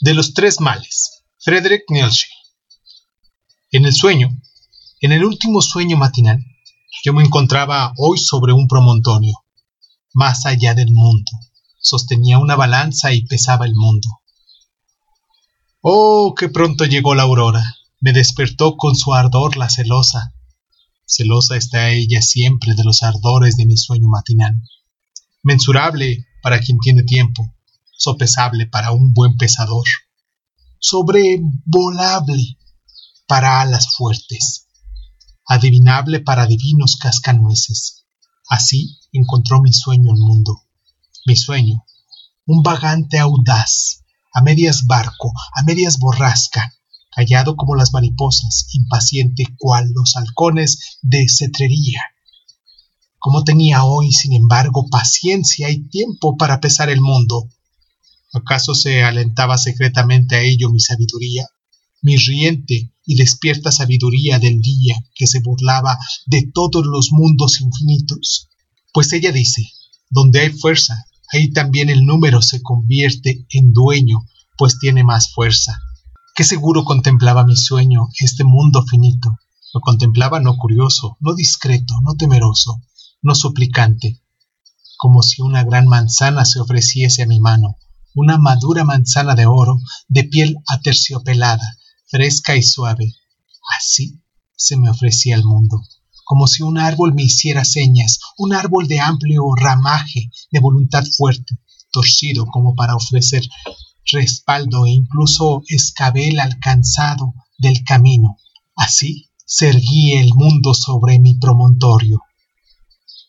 De los tres males. Frederick Nietzsche. En el sueño, en el último sueño matinal, yo me encontraba hoy sobre un promontorio, más allá del mundo. Sostenía una balanza y pesaba el mundo. Oh, qué pronto llegó la aurora. Me despertó con su ardor la celosa. Celosa está ella siempre de los ardores de mi sueño matinal. Mensurable para quien tiene tiempo, sopesable para un buen pesador, sobrevolable para alas fuertes, adivinable para divinos cascanueces. Así encontró mi sueño el mundo. Mi sueño, un vagante audaz, a medias barco, a medias borrasca, callado como las mariposas, impaciente cual los halcones de cetrería. Como tenía hoy, sin embargo, paciencia y tiempo para pesar el mundo, ¿Acaso se alentaba secretamente a ello mi sabiduría, mi riente y despierta sabiduría del día que se burlaba de todos los mundos infinitos? Pues ella dice, donde hay fuerza, ahí también el número se convierte en dueño, pues tiene más fuerza. Qué seguro contemplaba mi sueño este mundo finito. Lo contemplaba no curioso, no discreto, no temeroso, no suplicante, como si una gran manzana se ofreciese a mi mano, una madura manzana de oro de piel aterciopelada, fresca y suave. Así se me ofrecía el mundo, como si un árbol me hiciera señas, un árbol de amplio ramaje, de voluntad fuerte, torcido como para ofrecer respaldo e incluso escabel alcanzado del camino. Así se erguía el mundo sobre mi promontorio,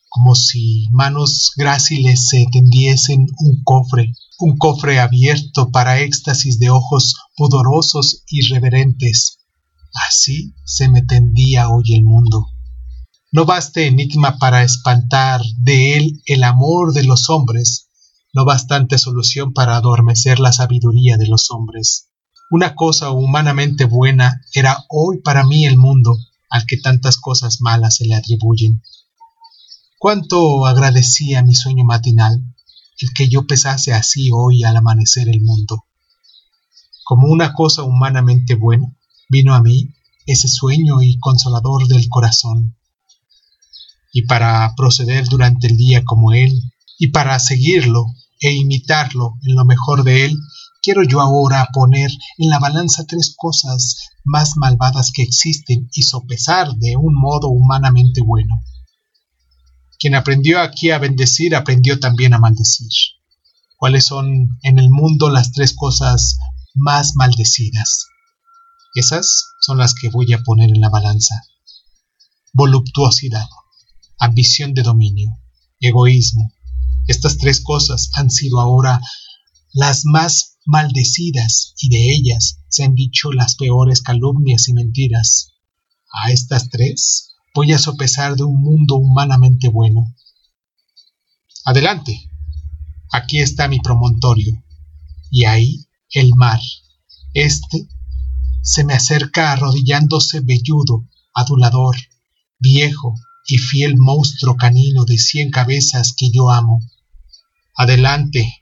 como si manos gráciles se tendiesen un cofre un cofre abierto para éxtasis de ojos pudorosos y reverentes. Así se me tendía hoy el mundo. No baste enigma para espantar de él el amor de los hombres, no bastante solución para adormecer la sabiduría de los hombres. Una cosa humanamente buena era hoy para mí el mundo, al que tantas cosas malas se le atribuyen. Cuánto agradecía mi sueño matinal, el que yo pesase así hoy al amanecer el mundo. Como una cosa humanamente buena, vino a mí ese sueño y consolador del corazón. Y para proceder durante el día como él, y para seguirlo e imitarlo en lo mejor de él, quiero yo ahora poner en la balanza tres cosas más malvadas que existen y sopesar de un modo humanamente bueno. Quien aprendió aquí a bendecir, aprendió también a maldecir. ¿Cuáles son en el mundo las tres cosas más maldecidas? Esas son las que voy a poner en la balanza. Voluptuosidad, ambición de dominio, egoísmo. Estas tres cosas han sido ahora las más maldecidas y de ellas se han dicho las peores calumnias y mentiras. A estas tres voy a sopesar de un mundo humanamente bueno. Adelante. Aquí está mi promontorio. Y ahí el mar. Este se me acerca arrodillándose velludo, adulador, viejo y fiel monstruo canino de cien cabezas que yo amo. Adelante.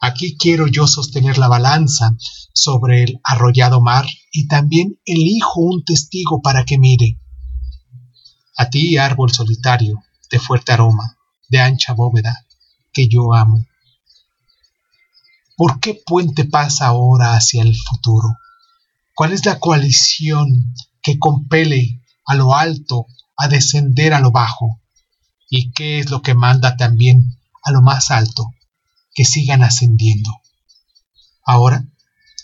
Aquí quiero yo sostener la balanza sobre el arrollado mar y también elijo un testigo para que mire. A ti, árbol solitario, de fuerte aroma, de ancha bóveda, que yo amo. ¿Por qué puente pasa ahora hacia el futuro? ¿Cuál es la coalición que compele a lo alto a descender a lo bajo? ¿Y qué es lo que manda también a lo más alto que sigan ascendiendo? Ahora,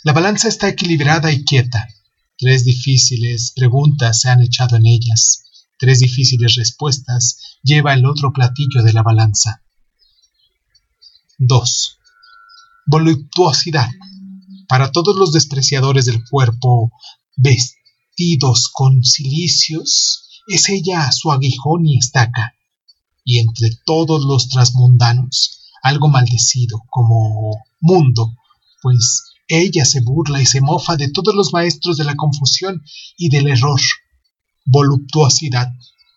la balanza está equilibrada y quieta. Tres difíciles preguntas se han echado en ellas tres difíciles respuestas lleva el otro platillo de la balanza. 2. Voluptuosidad. Para todos los despreciadores del cuerpo vestidos con cilicios, es ella su aguijón y estaca, y entre todos los trasmundanos, algo maldecido como mundo, pues ella se burla y se mofa de todos los maestros de la confusión y del error, voluptuosidad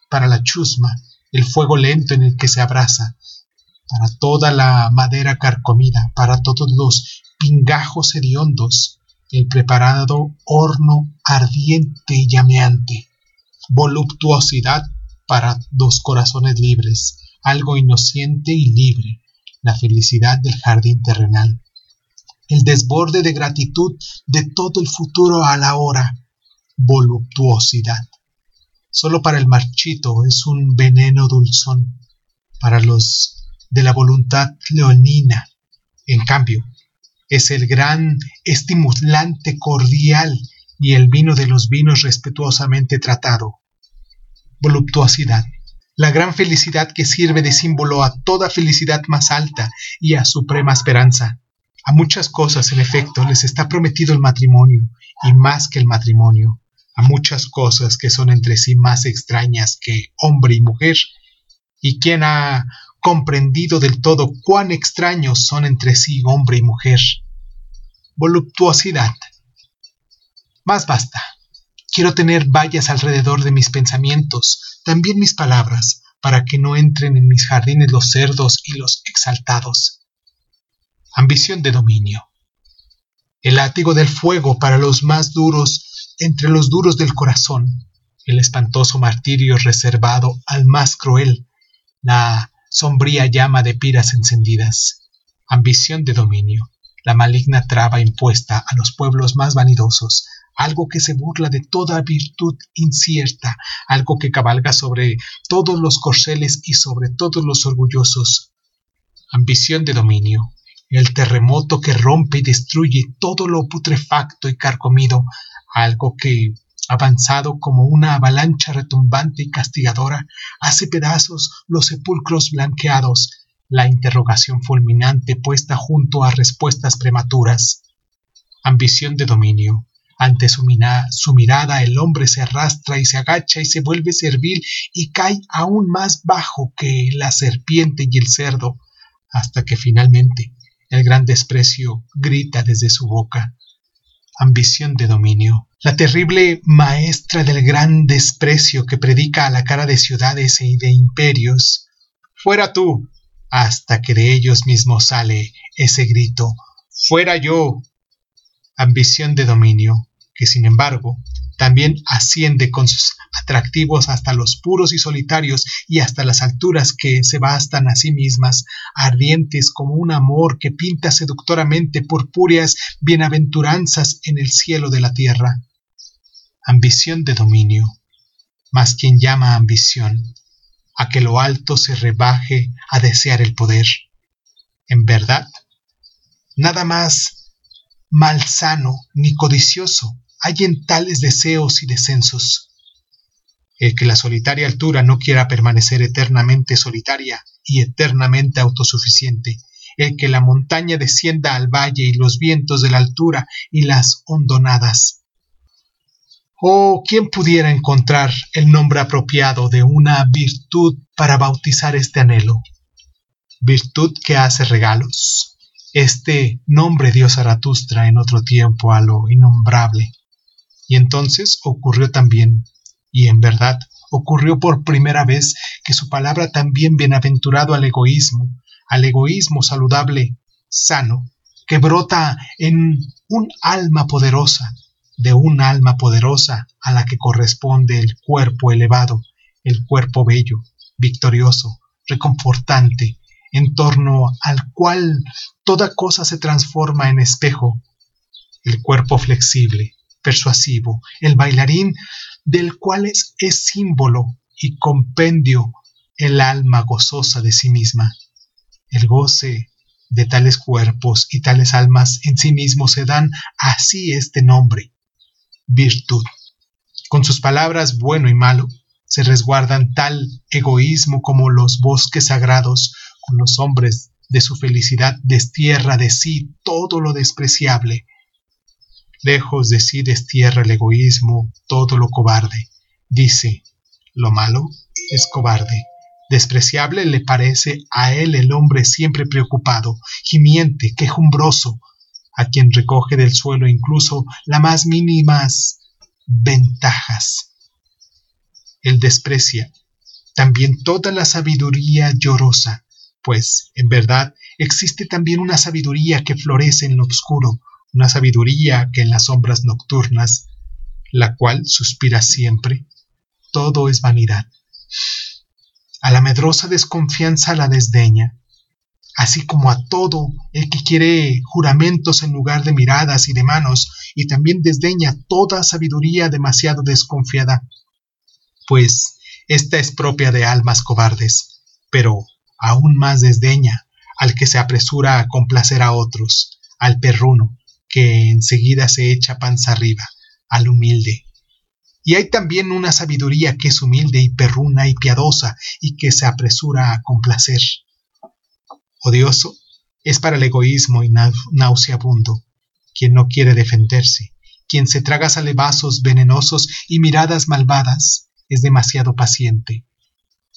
para la chusma, el fuego lento en el que se abraza, para toda la madera carcomida, para todos los pingajos hediondos, el preparado horno ardiente y llameante, voluptuosidad para dos corazones libres, algo inocente y libre, la felicidad del jardín terrenal, el desborde de gratitud de todo el futuro a la hora, voluptuosidad. Solo para el marchito es un veneno dulzón, para los de la voluntad leonina, en cambio, es el gran estimulante cordial y el vino de los vinos respetuosamente tratado. Voluptuosidad la gran felicidad que sirve de símbolo a toda felicidad más alta y a suprema esperanza. A muchas cosas, en efecto, les está prometido el matrimonio, y más que el matrimonio, a muchas cosas que son entre sí más extrañas que hombre y mujer, y quien ha comprendido del todo cuán extraños son entre sí hombre y mujer. Voluptuosidad. Más basta. Quiero tener vallas alrededor de mis pensamientos, también mis palabras, para que no entren en mis jardines los cerdos y los exaltados. Ambición de dominio. El látigo del fuego para los más duros entre los duros del corazón, el espantoso martirio reservado al más cruel, la sombría llama de piras encendidas. Ambición de dominio, la maligna traba impuesta a los pueblos más vanidosos, algo que se burla de toda virtud incierta, algo que cabalga sobre todos los corceles y sobre todos los orgullosos. Ambición de dominio, el terremoto que rompe y destruye todo lo putrefacto y carcomido, algo que, avanzado como una avalancha retumbante y castigadora, hace pedazos los sepulcros blanqueados, la interrogación fulminante puesta junto a respuestas prematuras. Ambición de dominio, ante su, mirada el hombre se arrastra y se agacha y se vuelve servil y cae aún más bajo que la serpiente y el cerdo, hasta que finalmente el gran desprecio grita desde su boca. Ambición de dominio. La terrible maestra del gran desprecio que predica a la cara de ciudades y de imperios. Fuera tú, hasta que de ellos mismos sale ese grito. Fuera yo. Ambición de dominio que sin embargo también asciende con sus atractivos hasta los puros y solitarios y hasta las alturas que se bastan a sí mismas, ardientes como un amor que pinta seductoramente purpúreas bienaventuranzas en el cielo de la tierra. Ambición de dominio, mas quien llama ambición a que lo alto se rebaje a desear el poder. En verdad, nada más malsano ni codicioso hay en tales deseos y descensos. El que la solitaria altura no quiera permanecer eternamente solitaria y eternamente autosuficiente, el que la montaña descienda al valle y los vientos de la altura y las hondonadas. Oh, ¿quién pudiera encontrar el nombre apropiado de una virtud para bautizar este anhelo? Virtud que hace regalos. Este nombre dio Zaratustra en otro tiempo a lo innombrable. Y entonces ocurrió también, y en verdad ocurrió por primera vez, que su palabra también bienaventurado al egoísmo, al egoísmo saludable, sano, que brota en un alma poderosa, de un alma poderosa a la que corresponde el cuerpo elevado, el cuerpo bello, victorioso, reconfortante, en torno al cual toda cosa se transforma en espejo, el cuerpo flexible, persuasivo, el bailarín del cual es, símbolo y compendio el alma gozosa de sí misma. El goce de tales cuerpos y tales almas en sí mismos se dan así este nombre, virtud. Con sus palabras bueno y malo se resguardan tal egoísmo como los bosques sagrados con los hombres de su felicidad destierra de sí todo lo despreciable Lejos de sí destierra el egoísmo todo lo cobarde. Dice, lo malo es cobarde. Despreciable le parece a él el hombre siempre preocupado, gimiente, quejumbroso, a quien recoge del suelo incluso las más mínimas ventajas. Él desprecia también toda la sabiduría llorosa, pues en verdad existe también una sabiduría que florece en lo oscuro, una sabiduría que en las sombras nocturnas, la cual suspira siempre, todo es vanidad. A la medrosa desconfianza la desdeña, así como a todo el que quiere juramentos en lugar de miradas y de manos, y también desdeña toda sabiduría demasiado desconfiada, pues esta es propia de almas cobardes, pero aún más desdeña al que se apresura a complacer a otros, al perruno, que enseguida se echa panza arriba, al humilde. Y hay también una sabiduría que es humilde y perruna y piadosa y que se apresura a complacer. Odioso es para el egoísmo y nauseabundo, quien no quiere defenderse, quien se traga salivazos venenosos y miradas malvadas, es demasiado paciente.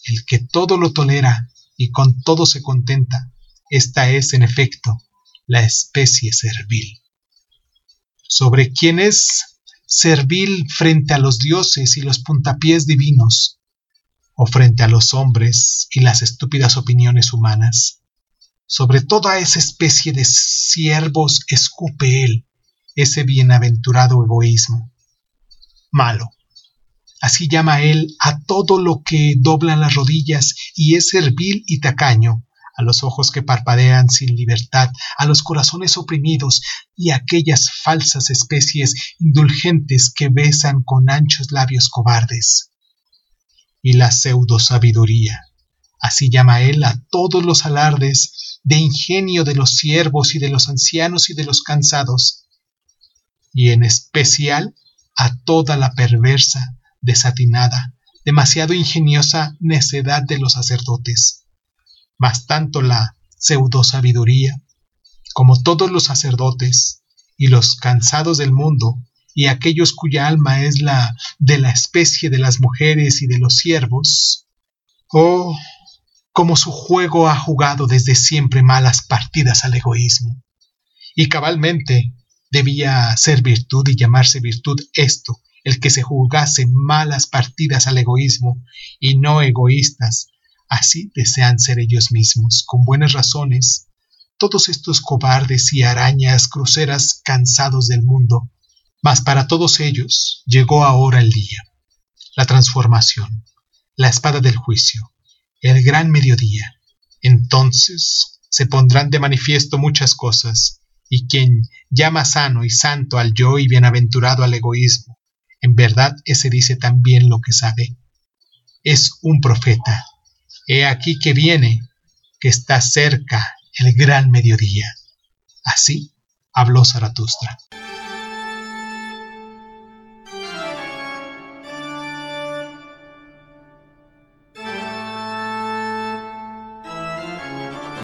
El que todo lo tolera y con todo se contenta, esta es, en efecto, la especie servil. Sobre quién es servil frente a los dioses y los puntapiés divinos, o frente a los hombres y las estúpidas opiniones humanas. Sobre toda esa especie de siervos escupe él ese bienaventurado egoísmo. Malo. Así llama él a todo lo que dobla las rodillas y es servil y tacaño, a los ojos que parpadean sin libertad, a los corazones oprimidos y a aquellas falsas especies indulgentes que besan con anchos labios cobardes. Y la pseudo sabiduría, así llama él a todos los alardes de ingenio de los siervos y de los ancianos y de los cansados, y en especial a toda la perversa, desatinada, demasiado ingeniosa necedad de los sacerdotes. Mas tanto la pseudo sabiduría, como todos los sacerdotes y los cansados del mundo, y aquellos cuya alma es la de la especie de las mujeres y de los siervos, oh, como su juego ha jugado desde siempre malas partidas al egoísmo. Y cabalmente debía ser virtud y llamarse virtud esto, el que se jugase malas partidas al egoísmo y no egoístas, así desean ser ellos mismos, con buenas razones, todos estos cobardes y arañas cruceras cansados del mundo. Mas para todos ellos llegó ahora el día, la transformación, la espada del juicio, el gran mediodía. Entonces se pondrán de manifiesto muchas cosas, y quien llama sano y santo al yo y bienaventurado al egoísmo, en verdad ese dice también lo que sabe. Es un profeta. He aquí que viene, que está cerca el gran mediodía. Así habló Zaratustra.